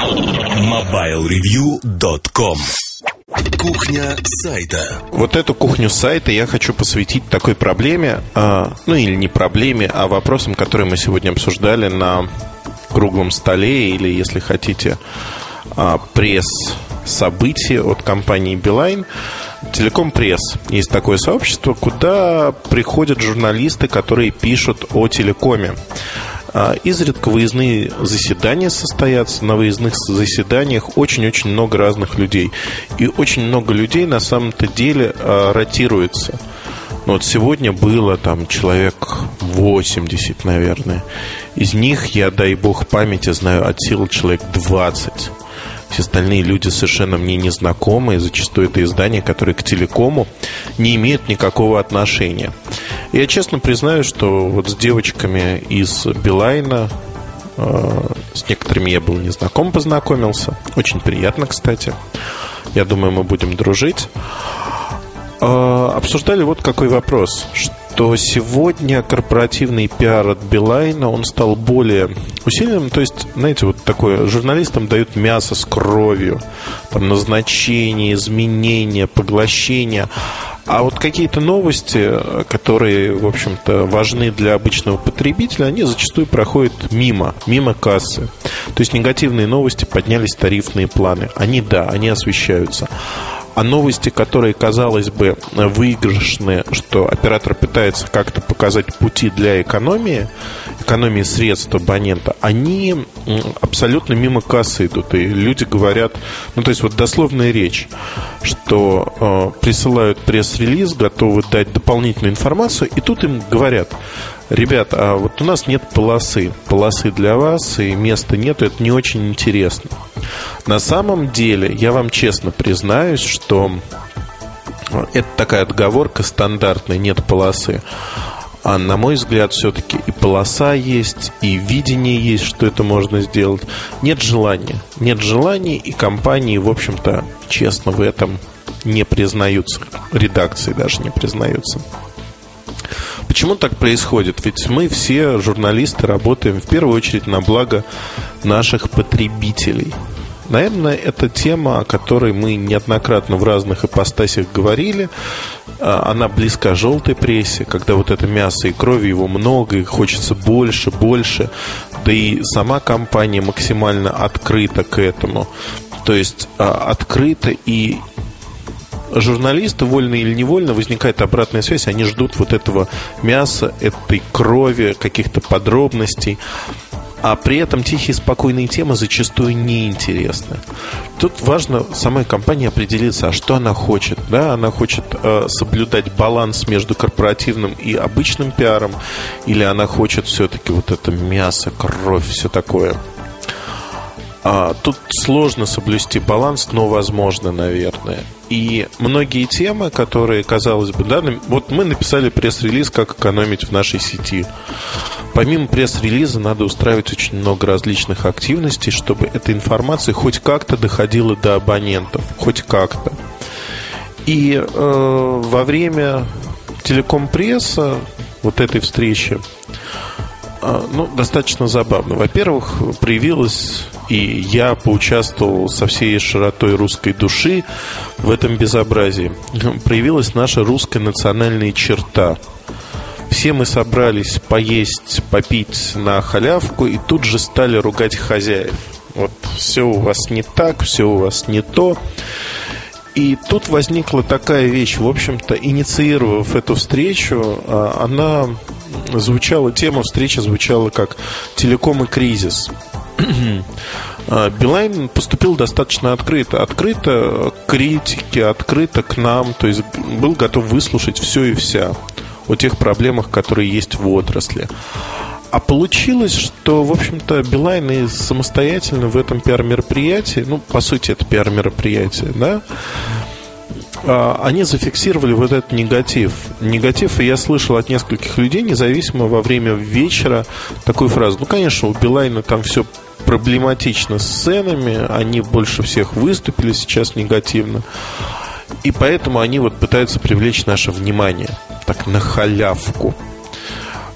MobileReview.com Кухня сайта. Вот эту кухню сайта я хочу посвятить такой проблеме, а, ну или не проблеме, а вопросам, которые мы сегодня обсуждали на круглом столе или, если хотите, а, пресс-событие от компании Beeline. Телеком Пресс. Есть такое сообщество, куда приходят журналисты, которые пишут о телекоме. А, изредка выездные заседания состоятся. На выездных заседаниях очень-очень много разных людей. И очень много людей на самом-то деле а, ротируется. Ну, вот сегодня было там человек 80, наверное. Из них я, дай бог памяти, знаю от силы человек 20. Все остальные люди совершенно мне незнакомые. Зачастую это издания, которые к телекому не имеют никакого отношения. Я честно признаю, что вот с девочками из Билайна э, с некоторыми я был не знаком, познакомился. Очень приятно, кстати. Я думаю, мы будем дружить. Э, обсуждали вот какой вопрос, что сегодня корпоративный пиар от Билайна, он стал более усиленным. То есть, знаете, вот такое, журналистам дают мясо с кровью, там, назначение, изменения, поглощение. А вот какие-то новости, которые, в общем-то, важны для обычного потребителя, они зачастую проходят мимо, мимо кассы. То есть негативные новости поднялись тарифные планы. Они, да, они освещаются. А новости, которые, казалось бы, выигрышные, что оператор пытается как-то показать пути для экономии, экономии средств абонента, они абсолютно мимо кассы идут. И люди говорят, ну то есть вот дословная речь, что э, присылают пресс-релиз, готовы дать дополнительную информацию, и тут им говорят, ребят, а вот у нас нет полосы, полосы для вас, и места нету, это не очень интересно. На самом деле, я вам честно признаюсь, что это такая отговорка стандартная, нет полосы. А на мой взгляд, все-таки и полоса есть, и видение есть, что это можно сделать. Нет желания. Нет желания, и компании, в общем-то, честно в этом не признаются. Редакции даже не признаются. Почему так происходит? Ведь мы все журналисты работаем в первую очередь на благо наших потребителей. Наверное, это тема, о которой мы неоднократно в разных ипостасях говорили. А, она близка желтой прессе, когда вот это мясо и крови его много, и хочется больше, больше. Да и сама компания максимально открыта к этому. То есть а, открыто и журналисты, вольно или невольно, возникает обратная связь, они ждут вот этого мяса, этой крови, каких-то подробностей. А при этом тихие, спокойные темы зачастую неинтересны. Тут важно самой компании определиться, а что она хочет. Да, она хочет э, соблюдать баланс между корпоративным и обычным пиаром, или она хочет все-таки вот это мясо, кровь, все такое. А, тут сложно соблюсти баланс, но возможно, наверное. И многие темы, которые, казалось бы, да, вот мы написали пресс-релиз, как экономить в нашей сети. Помимо пресс-релиза надо устраивать очень много различных активностей, чтобы эта информация хоть как-то доходила до абонентов, хоть как-то. И э, во время телеком-пресса, вот этой встречи, ну, достаточно забавно. Во-первых, проявилась и я поучаствовал со всей широтой русской души в этом безобразии. Проявилась наша русская национальная черта. Все мы собрались поесть, попить на халявку и тут же стали ругать хозяев. Вот все у вас не так, все у вас не то. И тут возникла такая вещь, в общем-то, инициировав эту встречу, а, она звучала, тема встречи звучала как «Телеком и кризис». А, Билайн поступил достаточно открыто. Открыто к критике, открыто к нам. То есть был готов выслушать все и вся о тех проблемах, которые есть в отрасли. А получилось, что, в общем-то, Билайн и самостоятельно в этом пиар-мероприятии, ну, по сути, это пиар-мероприятие, да, они зафиксировали вот этот негатив. Негатив, и я слышал от нескольких людей, независимо во время вечера, такую фразу. Ну, конечно, у Билайна там все проблематично с сценами, они больше всех выступили сейчас негативно. И поэтому они вот пытаются привлечь наше внимание. Так, на халявку.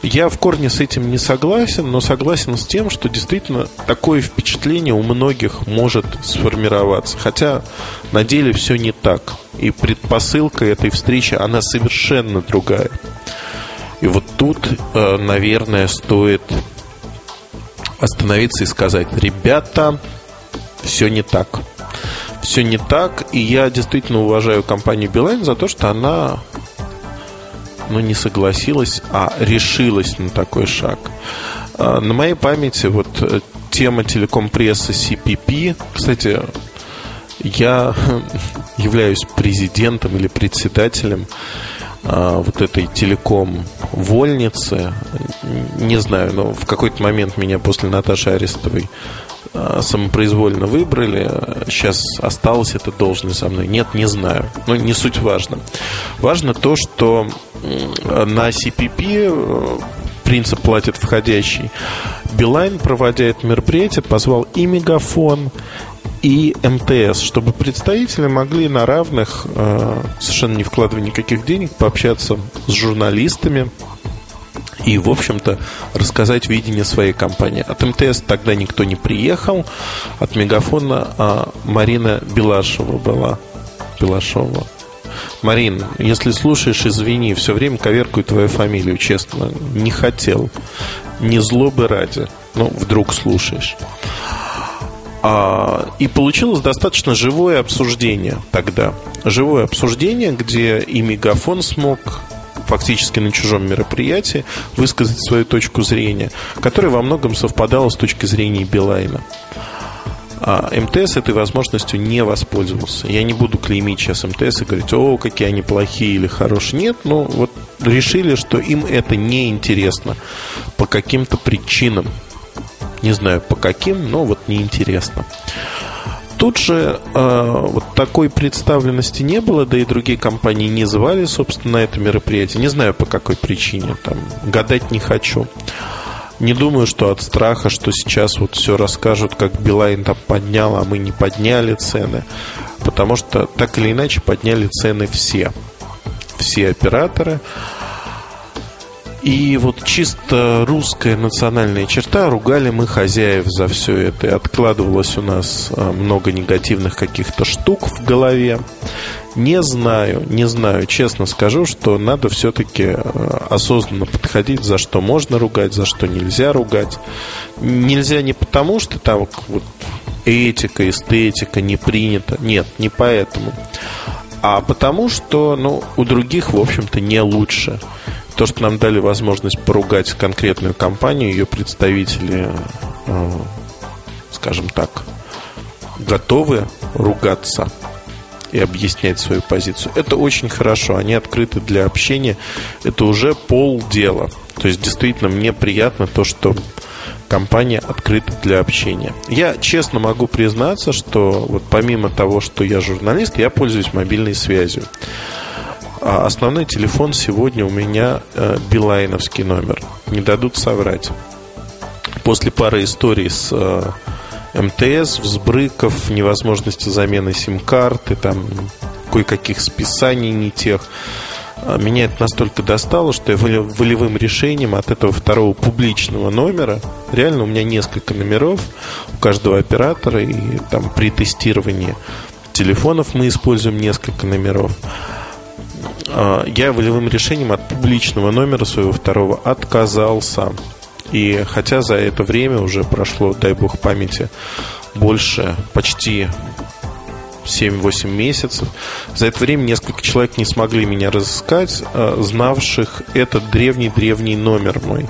Я в корне с этим не согласен, но согласен с тем, что действительно такое впечатление у многих может сформироваться. Хотя на деле все не так. И предпосылка этой встречи, она совершенно другая. И вот тут, э, наверное, стоит остановиться и сказать, ребята, все не так. Все не так, и я действительно уважаю компанию Билайн за то, что она ну, не согласилась, а решилась на такой шаг. А, на моей памяти вот э, тема телеком-прессы CPP, кстати, я являюсь президентом или председателем а, вот этой телеком-вольницы. Не знаю, но в какой-то момент меня после Наташи Арестовой а, самопроизвольно выбрали. Сейчас осталась эта должность со мной. Нет, не знаю. Но не суть важно. Важно то, что на CPP э, принцип платит входящий. Билайн, проводя это мероприятие, позвал и Мегафон, и МТС, чтобы представители могли на равных, э, совершенно не вкладывая никаких денег, пообщаться с журналистами и, в общем-то, рассказать видение своей компании. От МТС тогда никто не приехал, от Мегафона а Марина Белашева была. Белашова. Марин, если слушаешь, извини, все время коверкую твою фамилию, честно. Не хотел. Не злобы ради. Ну, вдруг слушаешь. А, и получилось достаточно живое обсуждение тогда. Живое обсуждение, где и Мегафон смог фактически на чужом мероприятии высказать свою точку зрения, которая во многом совпадала с точки зрения Билайна. А МТС этой возможностью не воспользовался. Я не буду клеймить сейчас МТС и говорить, о, какие они плохие или хорошие. Нет, ну вот решили, что им это не интересно по каким-то причинам. Не знаю по каким, но вот неинтересно. Тут же э, вот такой представленности не было, да и другие компании не звали, собственно, на это мероприятие. Не знаю по какой причине, там, гадать не хочу. Не думаю, что от страха, что сейчас вот все расскажут, как Билайн там поднял, а мы не подняли цены. Потому что так или иначе подняли цены все. Все операторы. И вот чисто русская национальная черта, ругали мы хозяев за все это. И откладывалось у нас а, много негативных каких-то штук в голове. Не знаю, не знаю. Честно скажу, что надо все-таки а, осознанно подходить, за что можно ругать, за что нельзя ругать. Нельзя не потому, что там вот этика, эстетика не принята. Нет, не поэтому. А потому, что ну, у других, в общем-то, не лучше то, что нам дали возможность поругать конкретную компанию, ее представители, э, скажем так, готовы ругаться и объяснять свою позицию. Это очень хорошо. Они открыты для общения. Это уже полдела. То есть, действительно, мне приятно то, что компания открыта для общения. Я честно могу признаться, что вот помимо того, что я журналист, я пользуюсь мобильной связью. А основной телефон сегодня у меня э, билайновский номер. Не дадут соврать. После пары историй с э, МТС, взбрыков, невозможности замены сим-карты, там кое-каких списаний не тех. А меня это настолько достало, что я волевым решением от этого второго публичного номера, реально у меня несколько номеров у каждого оператора, и там при тестировании телефонов мы используем несколько номеров. А, я волевым решением от публичного номера своего второго отказался. И хотя за это время уже прошло, дай бог памяти, больше почти 7-8 месяцев. За это время несколько человек не смогли меня разыскать, а, знавших этот древний-древний номер мой.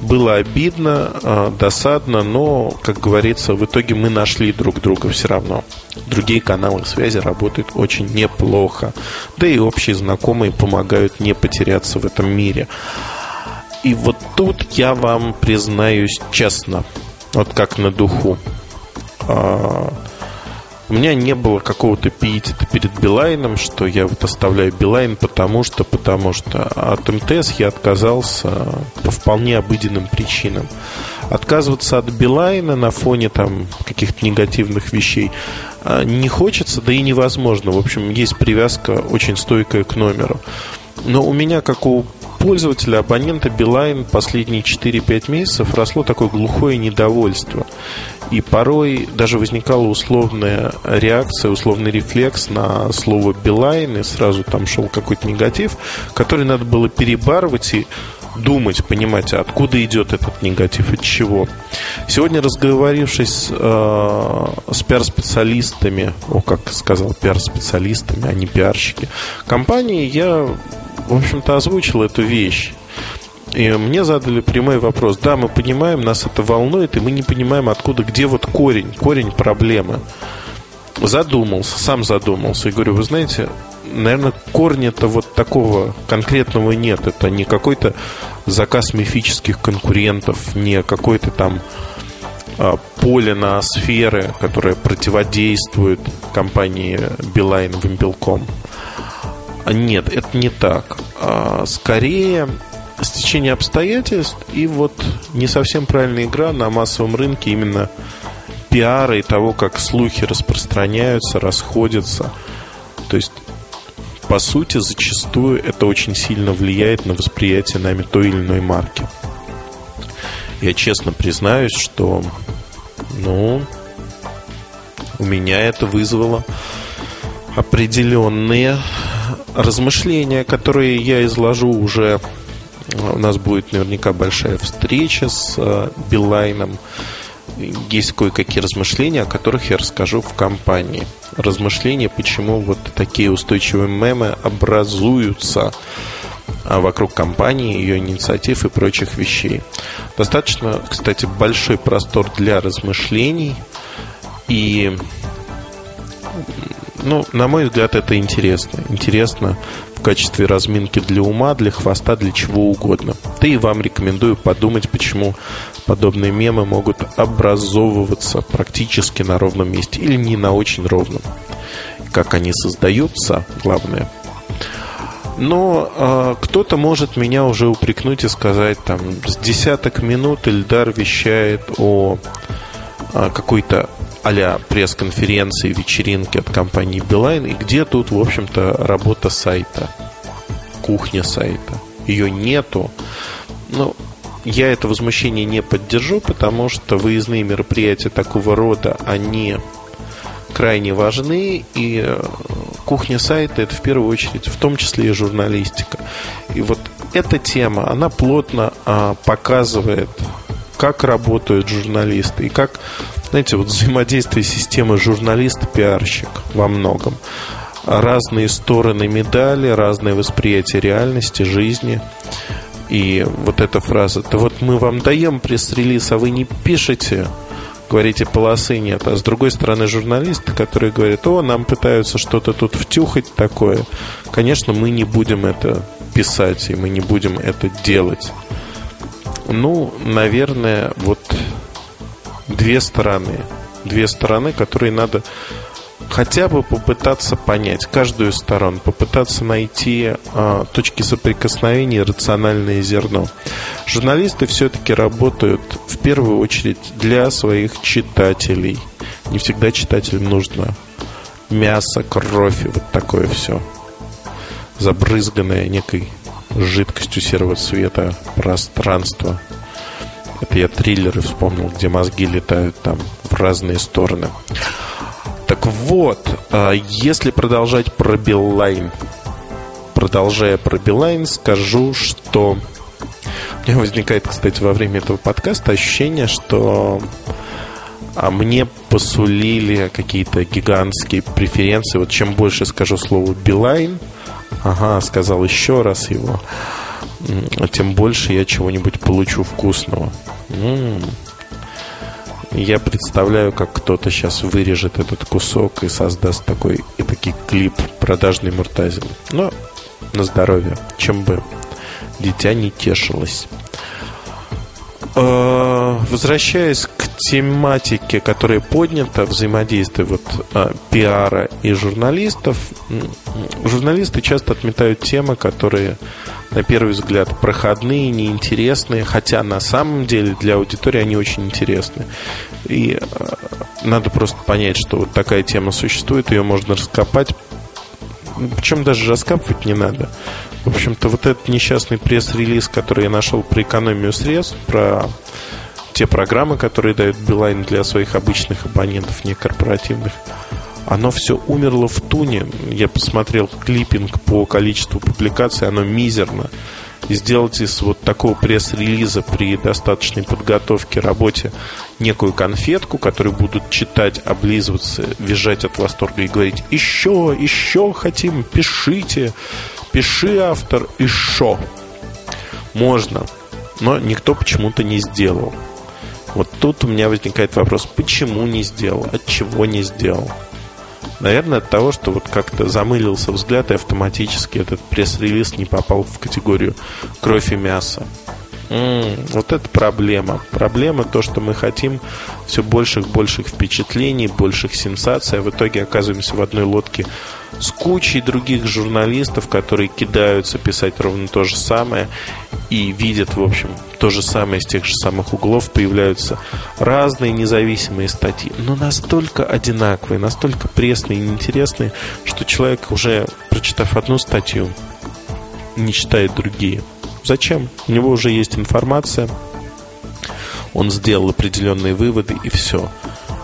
Было обидно, а, досадно, но, как говорится, в итоге мы нашли друг друга все равно. Другие каналы связи работают очень неплохо. Да и общие знакомые помогают не потеряться в этом мире. И вот тут я вам признаюсь честно, вот как на духу. У меня не было какого-то пиетета перед Билайном, что я вот оставляю Билайн, потому что, потому что от МТС я отказался по вполне обыденным причинам. Отказываться от Билайна на фоне там каких-то негативных вещей а, не хочется, да и невозможно. В общем, есть привязка очень стойкая к номеру. Но у меня, как у пользователя, абонента Билайн последние 4-5 месяцев росло такое глухое недовольство. И порой даже возникала условная реакция, условный рефлекс на слово Билайн, и сразу там шел какой-то негатив, который надо было перебарывать и думать, понимать, откуда идет этот негатив, от чего. Сегодня, разговорившись э, с пиар-специалистами, о, как сказал, пиар-специалистами, а не пиарщики, компании, я, в общем-то, озвучил эту вещь. И мне задали прямой вопрос. Да, мы понимаем, нас это волнует, и мы не понимаем, откуда, где вот корень, корень проблемы. Задумался, сам задумался. И говорю, вы знаете, наверное, корня-то вот такого конкретного нет. Это не какой-то заказ мифических конкурентов, не какой-то там а, поле на сферы, которое противодействует компании Билайн Вимпелком. Нет, это не так. А, скорее, стечение обстоятельств и вот не совсем правильная игра на массовом рынке именно пиара и того, как слухи распространяются, расходятся. То есть, по сути, зачастую это очень сильно влияет на восприятие нами той или иной марки. Я честно признаюсь, что, ну, у меня это вызвало определенные размышления, которые я изложу уже у нас будет наверняка большая встреча с э, Билайном. Есть кое-какие размышления, о которых я расскажу в компании. Размышления, почему вот такие устойчивые мемы образуются а, вокруг компании, ее инициатив и прочих вещей. Достаточно, кстати, большой простор для размышлений. И, ну, на мой взгляд, это интересно. Интересно в качестве разминки для ума, для хвоста, для чего угодно. Да и вам рекомендую подумать, почему подобные мемы могут образовываться практически на ровном месте или не на очень ровном. Как они создаются, главное. Но э, кто-то может меня уже упрекнуть и сказать, там, с десяток минут Эльдар вещает о, о какой-то а пресс-конференции, вечеринки от компании Билайн. И где тут, в общем-то, работа сайта, кухня сайта? Ее нету. Ну, я это возмущение не поддержу, потому что выездные мероприятия такого рода, они крайне важны, и э, кухня сайта это в первую очередь, в том числе и журналистика. И вот эта тема, она плотно а, показывает, как работают журналисты и как знаете, вот взаимодействие системы журналист-пиарщик во многом. Разные стороны медали, разное восприятие реальности, жизни. И вот эта фраза, да вот мы вам даем пресс-релиз, а вы не пишете, говорите, полосы нет. А с другой стороны, журналисты, которые говорят, о, нам пытаются что-то тут втюхать такое. Конечно, мы не будем это писать, и мы не будем это делать. Ну, наверное, вот две стороны. Две стороны, которые надо хотя бы попытаться понять каждую из сторон, попытаться найти э, точки соприкосновения, рациональное зерно. Журналисты все-таки работают в первую очередь для своих читателей. Не всегда читателям нужно мясо, кровь и вот такое все. Забрызганное некой жидкостью серого цвета пространство. Это я триллеры вспомнил, где мозги летают там в разные стороны. Так вот, а, если продолжать про Билайн, продолжая про Билайн, скажу, что у меня возникает, кстати, во время этого подкаста ощущение, что а мне посулили какие-то гигантские преференции. Вот чем больше скажу слово Билайн, ага, сказал еще раз его, тем больше я чего-нибудь получу вкусного. Я представляю, как кто-то сейчас вырежет этот кусок и создаст такой и такой клип продажный Муртазин. Но на здоровье, чем бы дитя не тешилось. Э, возвращаясь к тематике, которая поднята, взаимодействие вот, а, пиара и журналистов, журналисты часто отметают темы, которые на первый взгляд проходные, неинтересные, хотя на самом деле для аудитории они очень интересны. И э, надо просто понять, что вот такая тема существует, ее можно раскопать. Причем даже раскапывать не надо. В общем-то, вот этот несчастный пресс-релиз, который я нашел про экономию средств, про те программы, которые дают Билайн для своих обычных абонентов, не корпоративных, оно все умерло в туне. Я посмотрел клиппинг по количеству публикаций, оно мизерно. И сделать из вот такого пресс-релиза при достаточной подготовке, работе некую конфетку, которую будут читать, облизываться, визжать от восторга и говорить «Еще, еще хотим, пишите, пиши, автор, еще». Можно, но никто почему-то не сделал. Вот тут у меня возникает вопрос, почему не сделал, от чего не сделал. Наверное, от того, что вот как-то замылился взгляд, и автоматически этот пресс-релиз не попал в категорию кровь и мясо. М-м, вот это проблема. Проблема то, что мы хотим все больших больших впечатлений, больших сенсаций, а в итоге оказываемся в одной лодке с кучей других журналистов, которые кидаются писать ровно то же самое и видят, в общем, то же самое с тех же самых углов, появляются разные независимые статьи, но настолько одинаковые, настолько пресные и неинтересные, что человек, уже прочитав одну статью, не читает другие. Зачем? У него уже есть информация, он сделал определенные выводы и все.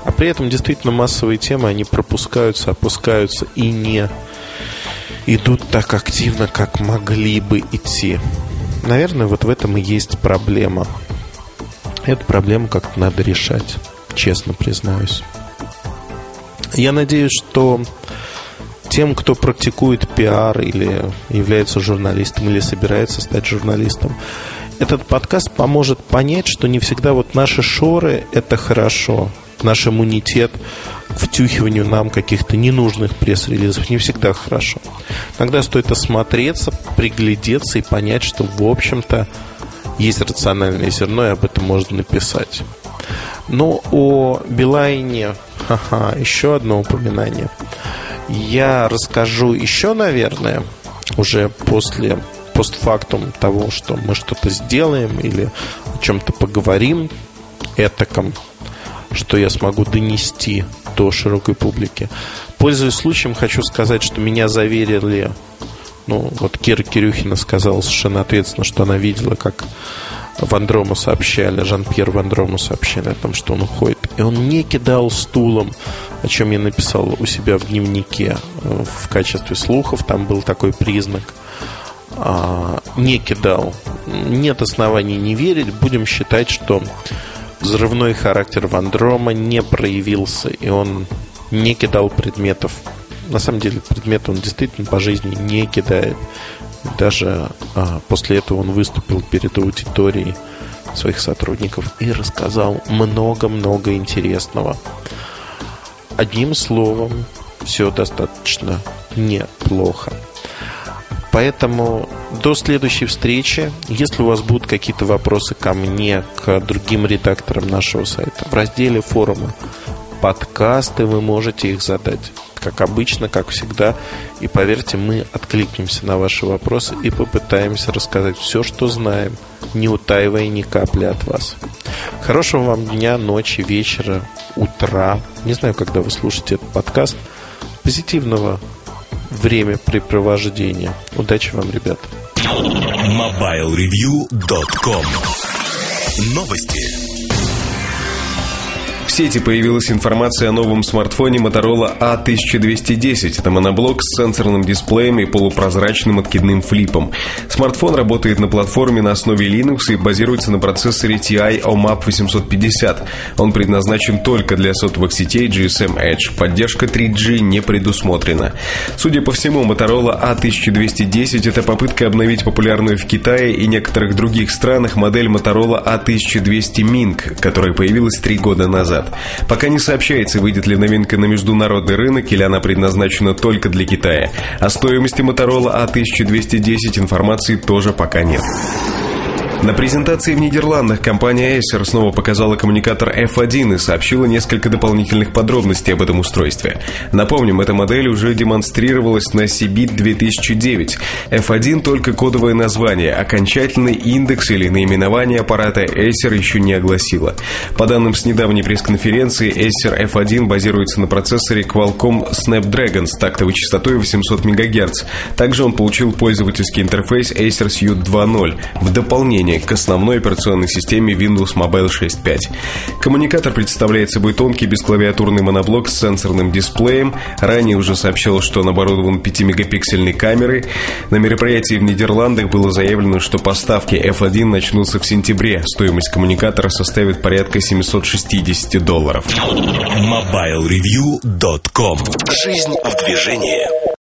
А при этом действительно массовые темы, они пропускаются, опускаются и не идут так активно, как могли бы идти. Наверное, вот в этом и есть проблема. Эту проблему как-то надо решать, честно признаюсь. Я надеюсь, что тем, кто практикует пиар или является журналистом или собирается стать журналистом, этот подкаст поможет понять, что не всегда вот наши шоры – это хорошо наш иммунитет втюхиванию нам каких-то ненужных пресс-релизов не всегда хорошо. Иногда стоит осмотреться, приглядеться и понять, что, в общем-то, есть рациональное зерно, и об этом можно написать. Но о Билайне, ха-ха, еще одно упоминание. Я расскажу еще, наверное, уже после постфактум того, что мы что-то сделаем или о чем-то поговорим этаком что я смогу донести до широкой публики. Пользуясь случаем, хочу сказать, что меня заверили, ну, вот Кира Кирюхина сказала совершенно ответственно, что она видела, как Вандрому сообщали, Жан-Пьер Вандрому сообщали о том, что он уходит. И он не кидал стулом, о чем я написал у себя в дневнике э, в качестве слухов. Там был такой признак. А, не кидал. Нет оснований не верить. Будем считать, что взрывной характер Вандрома не проявился, и он не кидал предметов. На самом деле, предметы он действительно по жизни не кидает. Даже а, после этого он выступил перед аудиторией своих сотрудников и рассказал много-много интересного. Одним словом, все достаточно неплохо. Поэтому до следующей встречи. Если у вас будут какие-то вопросы ко мне, к другим редакторам нашего сайта, в разделе форума подкасты вы можете их задать. Как обычно, как всегда. И поверьте, мы откликнемся на ваши вопросы и попытаемся рассказать все, что знаем, не утаивая ни капли от вас. Хорошего вам дня, ночи, вечера, утра. Не знаю, когда вы слушаете этот подкаст. Позитивного времяпрепровождения. Удачи вам, ребят. MobileReview.com Новости сети появилась информация о новом смартфоне Motorola A1210. Это моноблок с сенсорным дисплеем и полупрозрачным откидным флипом. Смартфон работает на платформе на основе Linux и базируется на процессоре TI OMAP 850. Он предназначен только для сотовых сетей GSM Edge. Поддержка 3G не предусмотрена. Судя по всему, Motorola A1210 это попытка обновить популярную в Китае и некоторых других странах модель Motorola A1200 Ming, которая появилась три года назад. Пока не сообщается, выйдет ли новинка на международный рынок или она предназначена только для Китая. О стоимости Motorola A1210 информации тоже пока нет. На презентации в Нидерландах компания Acer снова показала коммуникатор F1 и сообщила несколько дополнительных подробностей об этом устройстве. Напомним, эта модель уже демонстрировалась на CBIT 2009. F1 только кодовое название, окончательный индекс или наименование аппарата Acer еще не огласила. По данным с недавней пресс-конференции, Acer F1 базируется на процессоре Qualcomm Snapdragon с тактовой частотой 800 МГц. Также он получил пользовательский интерфейс Acer Suite 2.0 в дополнение приложение к основной операционной системе Windows Mobile 6.5. Коммуникатор представляет собой тонкий бесклавиатурный моноблок с сенсорным дисплеем. Ранее уже сообщал, что он оборудован 5-мегапиксельной камерой. На мероприятии в Нидерландах было заявлено, что поставки F1 начнутся в сентябре. Стоимость коммуникатора составит порядка 760 долларов. MobileReview.com Жизнь в движении